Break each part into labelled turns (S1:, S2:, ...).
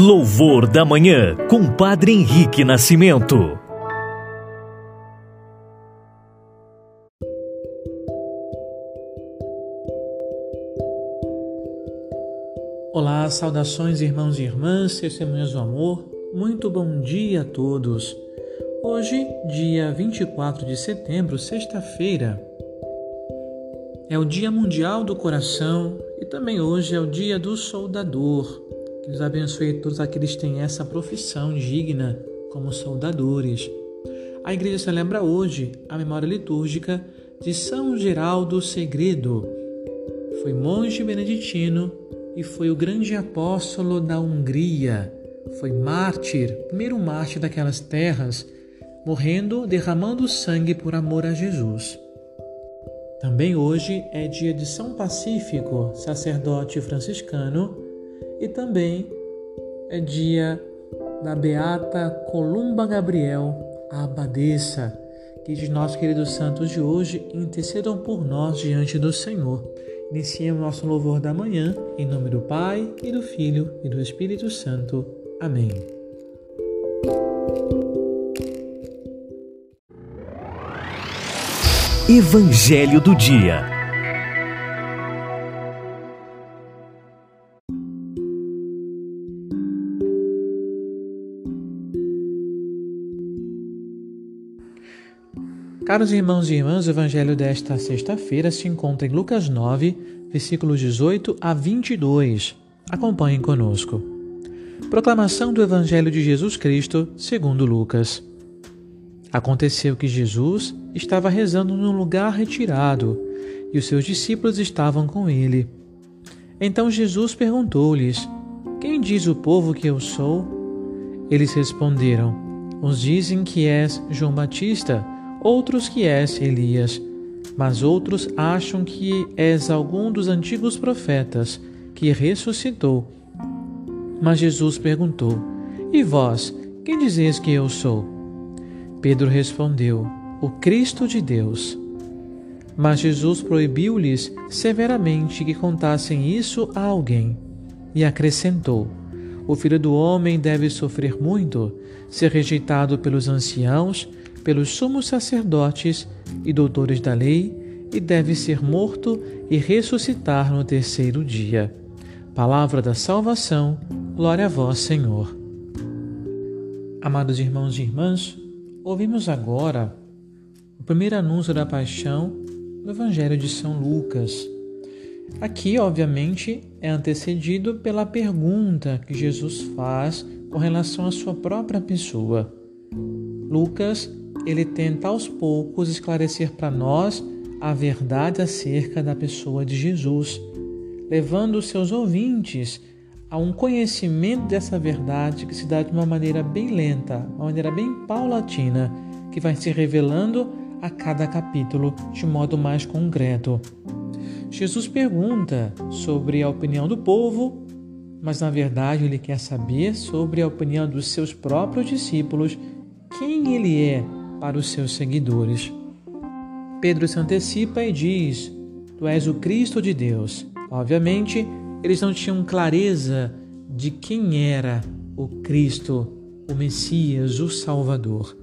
S1: Louvor da Manhã, com Padre Henrique Nascimento.
S2: Olá, saudações irmãos e irmãs, testemunhas do amor, muito bom dia a todos. Hoje, dia 24 de setembro, sexta-feira, é o Dia Mundial do Coração e também hoje é o Dia do Soldador. Deus abençoe todos aqueles que têm essa profissão digna como soldadores. A igreja celebra hoje a memória litúrgica de São Geraldo Segredo. Foi monge beneditino e foi o grande apóstolo da Hungria. Foi mártir, primeiro mártir daquelas terras, morrendo derramando sangue por amor a Jesus. Também hoje é dia de São Pacífico, sacerdote franciscano, e também é dia da Beata Columba Gabriel, a abadesa. Que de nossos queridos santos de hoje intercedam por nós diante do Senhor. Iniciemos nosso louvor da manhã, em nome do Pai, e do Filho, e do Espírito Santo. Amém.
S1: Evangelho do Dia.
S2: Caros irmãos e irmãs, o Evangelho desta sexta-feira se encontra em Lucas 9, versículos 18 a 22. Acompanhem conosco. Proclamação do Evangelho de Jesus Cristo, segundo Lucas. Aconteceu que Jesus estava rezando num lugar retirado e os seus discípulos estavam com ele. Então Jesus perguntou-lhes: Quem diz o povo que eu sou? Eles responderam: Uns dizem que és João Batista, outros que és Elias, mas outros acham que és algum dos antigos profetas que ressuscitou. Mas Jesus perguntou: E vós, quem dizeis que eu sou? Pedro respondeu: O Cristo de Deus. Mas Jesus proibiu-lhes severamente que contassem isso a alguém e acrescentou: O filho do homem deve sofrer muito, ser rejeitado pelos anciãos, pelos sumos sacerdotes e doutores da lei, e deve ser morto e ressuscitar no terceiro dia. Palavra da salvação, glória a vós, Senhor. Amados irmãos e irmãs, Ouvimos agora o primeiro anúncio da paixão do Evangelho de São Lucas. Aqui, obviamente, é antecedido pela pergunta que Jesus faz com relação à sua própria pessoa. Lucas, ele tenta aos poucos esclarecer para nós a verdade acerca da pessoa de Jesus, levando seus ouvintes a um conhecimento dessa verdade que se dá de uma maneira bem lenta, uma maneira bem paulatina, que vai se revelando a cada capítulo de modo mais concreto. Jesus pergunta sobre a opinião do povo, mas na verdade ele quer saber sobre a opinião dos seus próprios discípulos, quem ele é para os seus seguidores. Pedro se antecipa e diz: Tu és o Cristo de Deus. Obviamente, eles não tinham clareza de quem era o Cristo, o Messias, o Salvador.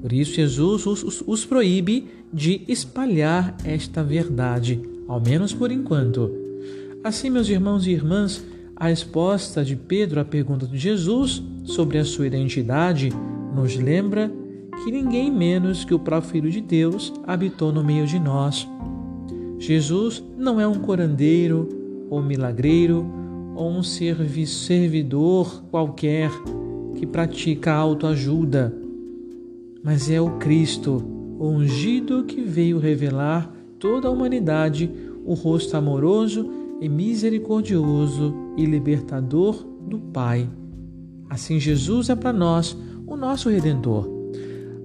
S2: Por isso, Jesus os, os, os proíbe de espalhar esta verdade, ao menos por enquanto. Assim, meus irmãos e irmãs, a resposta de Pedro à pergunta de Jesus sobre a sua identidade nos lembra que ninguém menos que o próprio Filho de Deus habitou no meio de nós. Jesus não é um curandeiro, ou milagreiro, ou um servidor qualquer que pratica autoajuda, mas é o Cristo, o ungido que veio revelar toda a humanidade o rosto amoroso e misericordioso e libertador do Pai. Assim, Jesus é para nós o nosso Redentor.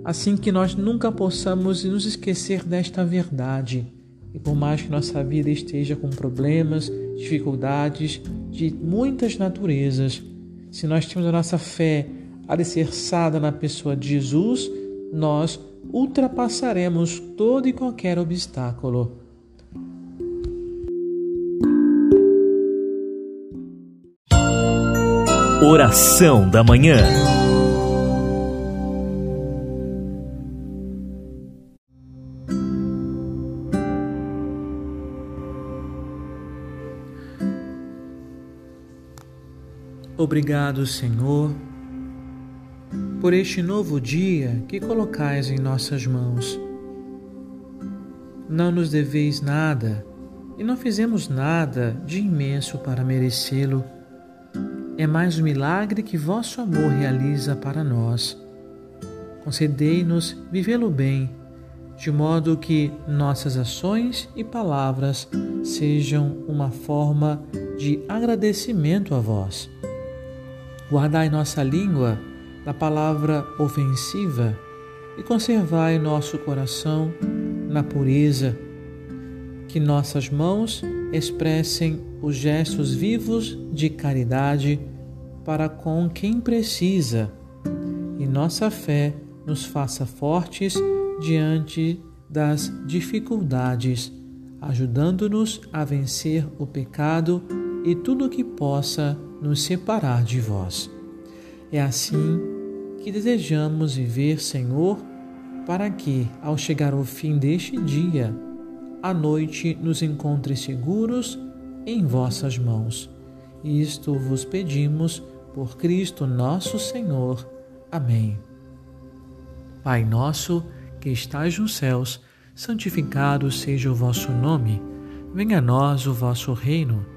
S2: Assim que nós nunca possamos nos esquecer desta verdade e por mais que nossa vida esteja com problemas, dificuldades de muitas naturezas, se nós temos a nossa fé alicerçada na pessoa de Jesus, nós ultrapassaremos todo e qualquer obstáculo.
S1: Oração da Manhã.
S2: Obrigado, Senhor, por este novo dia que colocais em nossas mãos. Não nos deveis nada e não fizemos nada de imenso para merecê-lo é mais um milagre que vosso amor realiza para nós. Concedei-nos vivê-lo bem, de modo que nossas ações e palavras sejam uma forma de agradecimento a vós. Guardai nossa língua da palavra ofensiva e conservai nosso coração na pureza. Que nossas mãos expressem os gestos vivos de caridade para com quem precisa e nossa fé nos faça fortes diante das dificuldades, ajudando-nos a vencer o pecado e tudo o que possa nos separar de vós. É assim que desejamos viver, Senhor, para que, ao chegar ao fim deste dia, a noite nos encontre seguros em vossas mãos. Isto vos pedimos por Cristo nosso Senhor. Amém. Pai nosso, que estais nos céus, santificado seja o vosso nome. Venha a nós o vosso reino.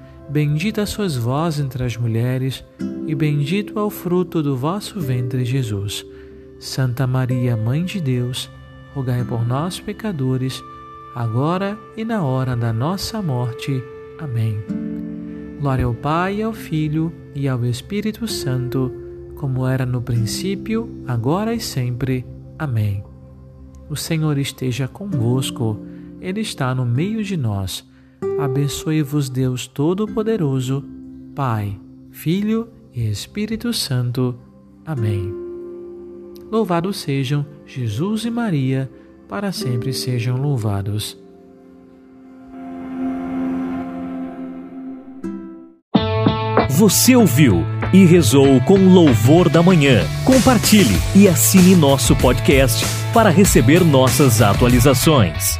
S2: Bendita sois vós entre as mulheres, e bendito é o fruto do vosso ventre, Jesus. Santa Maria, Mãe de Deus, rogai por nós, pecadores, agora e na hora da nossa morte. Amém. Glória ao Pai, ao Filho e ao Espírito Santo, como era no princípio, agora e sempre. Amém. O Senhor esteja convosco, Ele está no meio de nós. Abençoe-vos, Deus Todo-Poderoso, Pai, Filho e Espírito Santo. Amém. Louvados sejam Jesus e Maria, para sempre sejam louvados.
S1: Você ouviu e rezou com louvor da manhã. Compartilhe e assine nosso podcast para receber nossas atualizações.